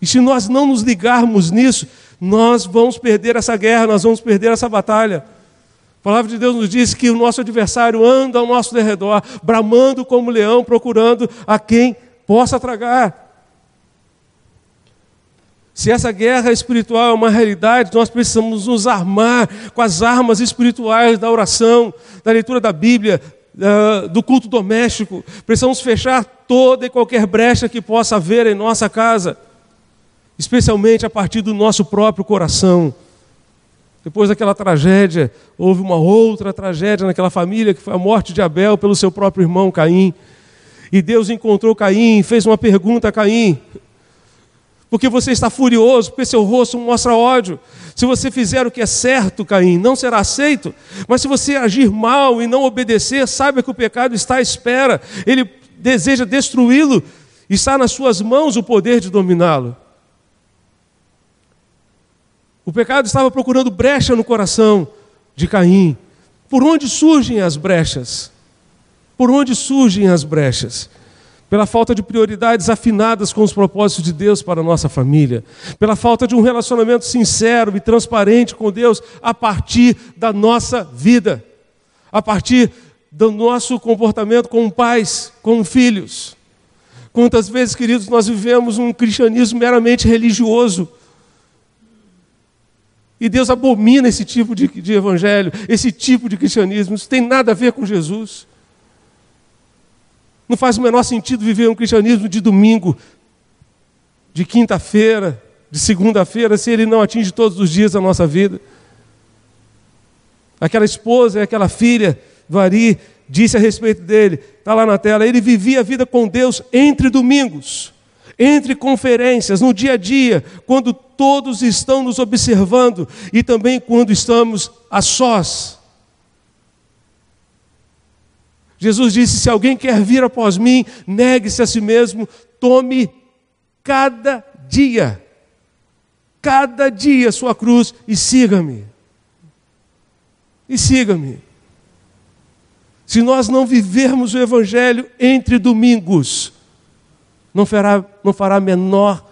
E se nós não nos ligarmos nisso, nós vamos perder essa guerra, nós vamos perder essa batalha. A palavra de Deus nos diz que o nosso adversário anda ao nosso derredor, bramando como leão, procurando a quem possa tragar. Se essa guerra espiritual é uma realidade, nós precisamos nos armar com as armas espirituais da oração, da leitura da Bíblia, do culto doméstico. Precisamos fechar toda e qualquer brecha que possa haver em nossa casa especialmente a partir do nosso próprio coração. Depois daquela tragédia, houve uma outra tragédia naquela família, que foi a morte de Abel pelo seu próprio irmão Caim. E Deus encontrou Caim, fez uma pergunta a Caim: Porque você está furioso, porque seu rosto mostra ódio. Se você fizer o que é certo, Caim, não será aceito. Mas se você agir mal e não obedecer, saiba que o pecado está à espera. Ele deseja destruí-lo. Está nas suas mãos o poder de dominá-lo. O pecado estava procurando brecha no coração de Caim. Por onde surgem as brechas? Por onde surgem as brechas? Pela falta de prioridades afinadas com os propósitos de Deus para a nossa família, pela falta de um relacionamento sincero e transparente com Deus a partir da nossa vida, a partir do nosso comportamento como pais, como filhos. Quantas vezes, queridos, nós vivemos um cristianismo meramente religioso, e Deus abomina esse tipo de, de evangelho, esse tipo de cristianismo. Isso tem nada a ver com Jesus. Não faz o menor sentido viver um cristianismo de domingo, de quinta-feira, de segunda-feira, se ele não atinge todos os dias da nossa vida. Aquela esposa e aquela filha do Ari disse a respeito dele, está lá na tela, ele vivia a vida com Deus entre domingos entre conferências, no dia a dia, quando todos estão nos observando e também quando estamos a sós. Jesus disse: Se alguém quer vir após mim, negue-se a si mesmo, tome cada dia, cada dia sua cruz e siga-me. E siga-me. Se nós não vivermos o Evangelho entre domingos, não fará, não fará menor,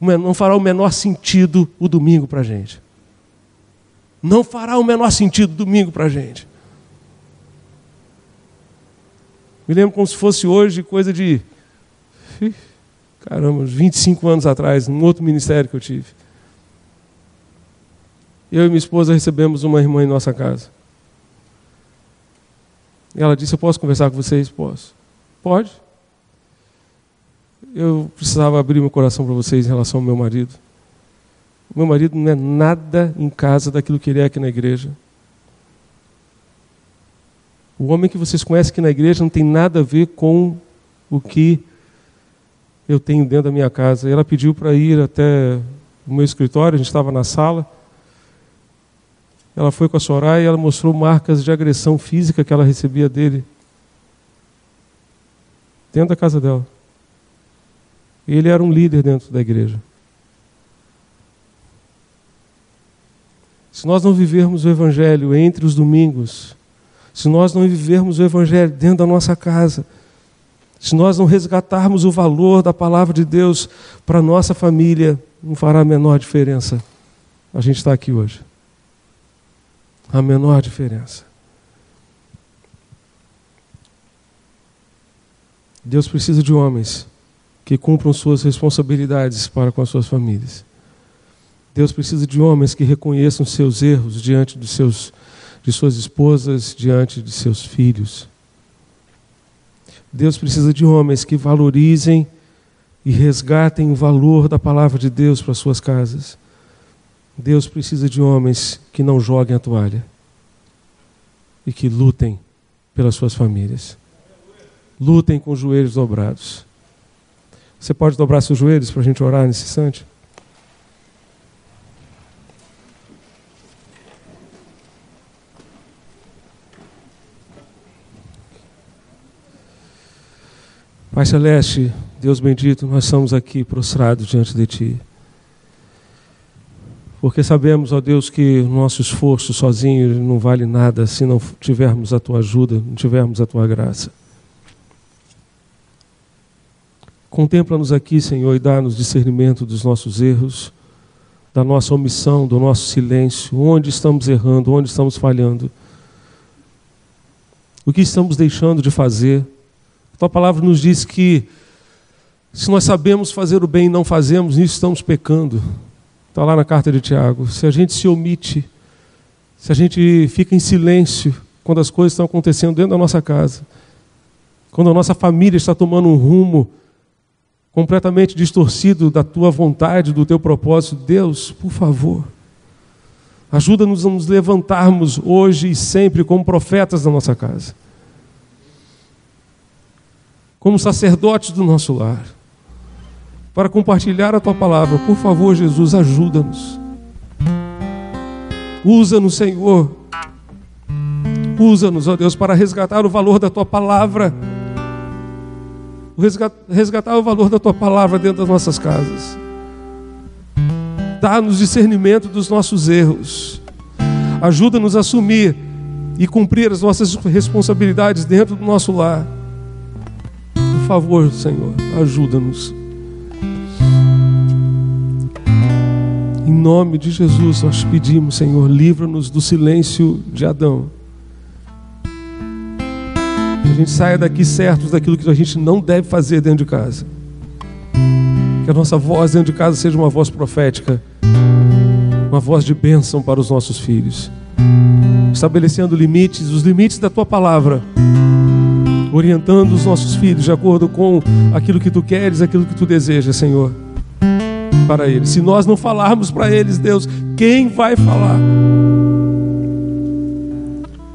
não fará o menor sentido o domingo para a gente. Não fará o menor sentido o domingo para a gente. Me lembro como se fosse hoje, coisa de. Caramba, uns 25 anos atrás, num outro ministério que eu tive. Eu e minha esposa recebemos uma irmã em nossa casa. E ela disse: Eu posso conversar com vocês? Posso. Pode eu precisava abrir meu coração para vocês em relação ao meu marido. Meu marido não é nada em casa daquilo que ele é aqui na igreja. O homem que vocês conhecem aqui na igreja não tem nada a ver com o que eu tenho dentro da minha casa. Ela pediu para ir até o meu escritório, a gente estava na sala. Ela foi com a Soraya e ela mostrou marcas de agressão física que ela recebia dele. Dentro da casa dela. Ele era um líder dentro da igreja. Se nós não vivermos o Evangelho entre os domingos, se nós não vivermos o Evangelho dentro da nossa casa, se nós não resgatarmos o valor da palavra de Deus para a nossa família, não fará a menor diferença. A gente está aqui hoje. A menor diferença. Deus precisa de homens que cumpram suas responsabilidades para com as suas famílias. Deus precisa de homens que reconheçam seus erros diante de, seus, de suas esposas, diante de seus filhos. Deus precisa de homens que valorizem e resgatem o valor da palavra de Deus para suas casas. Deus precisa de homens que não joguem a toalha e que lutem pelas suas famílias. Lutem com os joelhos dobrados. Você pode dobrar seus joelhos para a gente orar nesse instante? Pai Celeste, Deus bendito, nós estamos aqui prostrados diante de Ti. Porque sabemos, ó Deus, que o nosso esforço sozinho não vale nada se não tivermos a Tua ajuda, não tivermos a Tua graça. Contempla-nos aqui, Senhor, e dá-nos discernimento dos nossos erros, da nossa omissão, do nosso silêncio, onde estamos errando, onde estamos falhando, o que estamos deixando de fazer. Tua palavra nos diz que se nós sabemos fazer o bem e não fazemos, nisso estamos pecando. Está lá na carta de Tiago. Se a gente se omite, se a gente fica em silêncio quando as coisas estão acontecendo dentro da nossa casa, quando a nossa família está tomando um rumo completamente distorcido da tua vontade, do teu propósito, Deus, por favor, ajuda-nos a nos levantarmos hoje e sempre como profetas da nossa casa, como sacerdotes do nosso lar, para compartilhar a tua palavra. Por favor, Jesus, ajuda-nos. Usa-nos, Senhor. Usa-nos, ó Deus, para resgatar o valor da tua palavra resgatar o valor da tua palavra dentro das nossas casas. Dá-nos discernimento dos nossos erros. Ajuda-nos a assumir e cumprir as nossas responsabilidades dentro do nosso lar. Favor, Senhor, ajuda-nos. Em nome de Jesus, nós pedimos, Senhor, livra-nos do silêncio de Adão que a gente saia daqui certos daquilo que a gente não deve fazer dentro de casa. Que a nossa voz dentro de casa seja uma voz profética, uma voz de bênção para os nossos filhos. Estabelecendo limites, os limites da tua palavra, orientando os nossos filhos de acordo com aquilo que tu queres, aquilo que tu desejas, Senhor, para eles. Se nós não falarmos para eles, Deus, quem vai falar?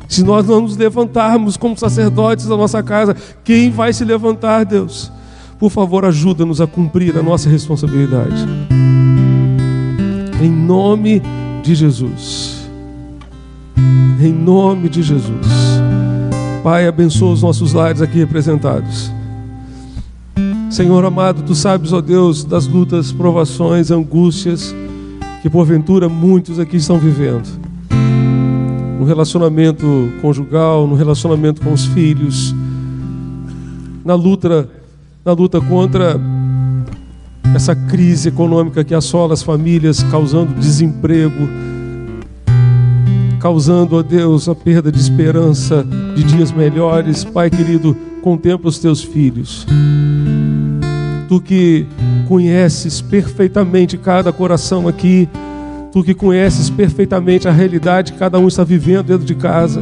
Se nós não nos levantarmos como sacerdotes da nossa casa, quem vai se levantar, Deus? Por favor, ajuda-nos a cumprir a nossa responsabilidade. Em nome de Jesus. Em nome de Jesus. Pai, abençoa os nossos lares aqui representados. Senhor amado, tu sabes, ó Deus, das lutas, provações, angústias que porventura muitos aqui estão vivendo no relacionamento conjugal, no relacionamento com os filhos, na luta, na luta contra essa crise econômica que assola as famílias, causando desemprego, causando, ó Deus, a perda de esperança de dias melhores. Pai querido, contempla os teus filhos. Tu que conheces perfeitamente cada coração aqui, Tu que conheces perfeitamente a realidade que cada um está vivendo dentro de casa.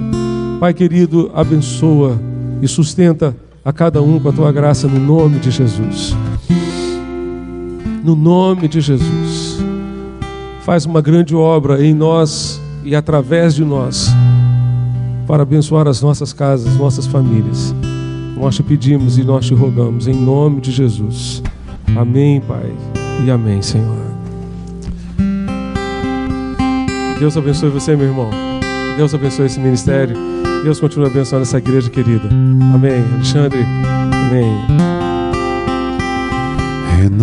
Pai querido, abençoa e sustenta a cada um com a tua graça no nome de Jesus. No nome de Jesus. Faz uma grande obra em nós e através de nós para abençoar as nossas casas, nossas famílias. Nós te pedimos e nós te rogamos em nome de Jesus. Amém, Pai, e amém, Senhor. Deus abençoe você, meu irmão. Deus abençoe esse ministério. Deus continue abençoando essa igreja querida. Amém. Alexandre. Amém.